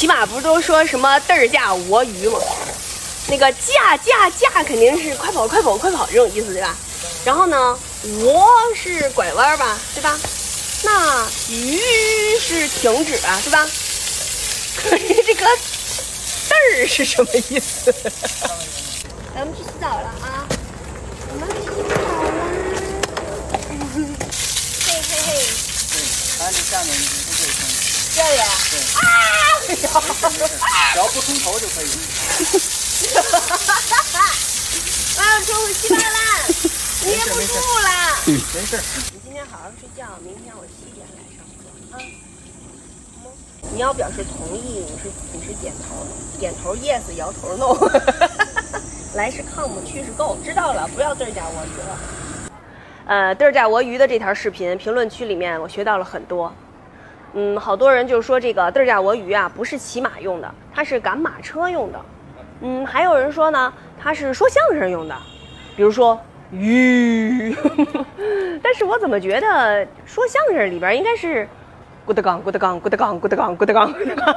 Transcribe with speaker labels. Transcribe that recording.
Speaker 1: 骑马不是都说什么嘚儿驾我鱼吗？那个驾驾驾肯定是快跑快跑快跑这种意思对吧？然后呢，我是拐弯吧，对吧？那鱼是停止啊，对吧？可是这个嘚儿是什么意思？咱们去洗澡了啊！我们去洗澡了。嘿嘿嘿，
Speaker 2: 对，把你下面！只要不冲头就可以。
Speaker 1: 啊，冲洗完了，捏不住了。
Speaker 2: 没事儿。
Speaker 1: 你今天好好睡觉，明天我七点来上课啊。你要表示同意，你是你是点头，点头 yes，摇头 no。来是 come，去是 go，知道了，不要对儿驾我鱼了。呃，对儿驾我鱼的这条视频评论区里面，我学到了很多。嗯，好多人就说这个嘚儿驾我鱼啊，不是骑马用的，它是赶马车用的。嗯，还有人说呢，它是说相声用的，比如说鱼。但是我怎么觉得说相声里边应该是郭德纲，郭德纲，郭德纲，郭德纲，郭德纲，郭德纲。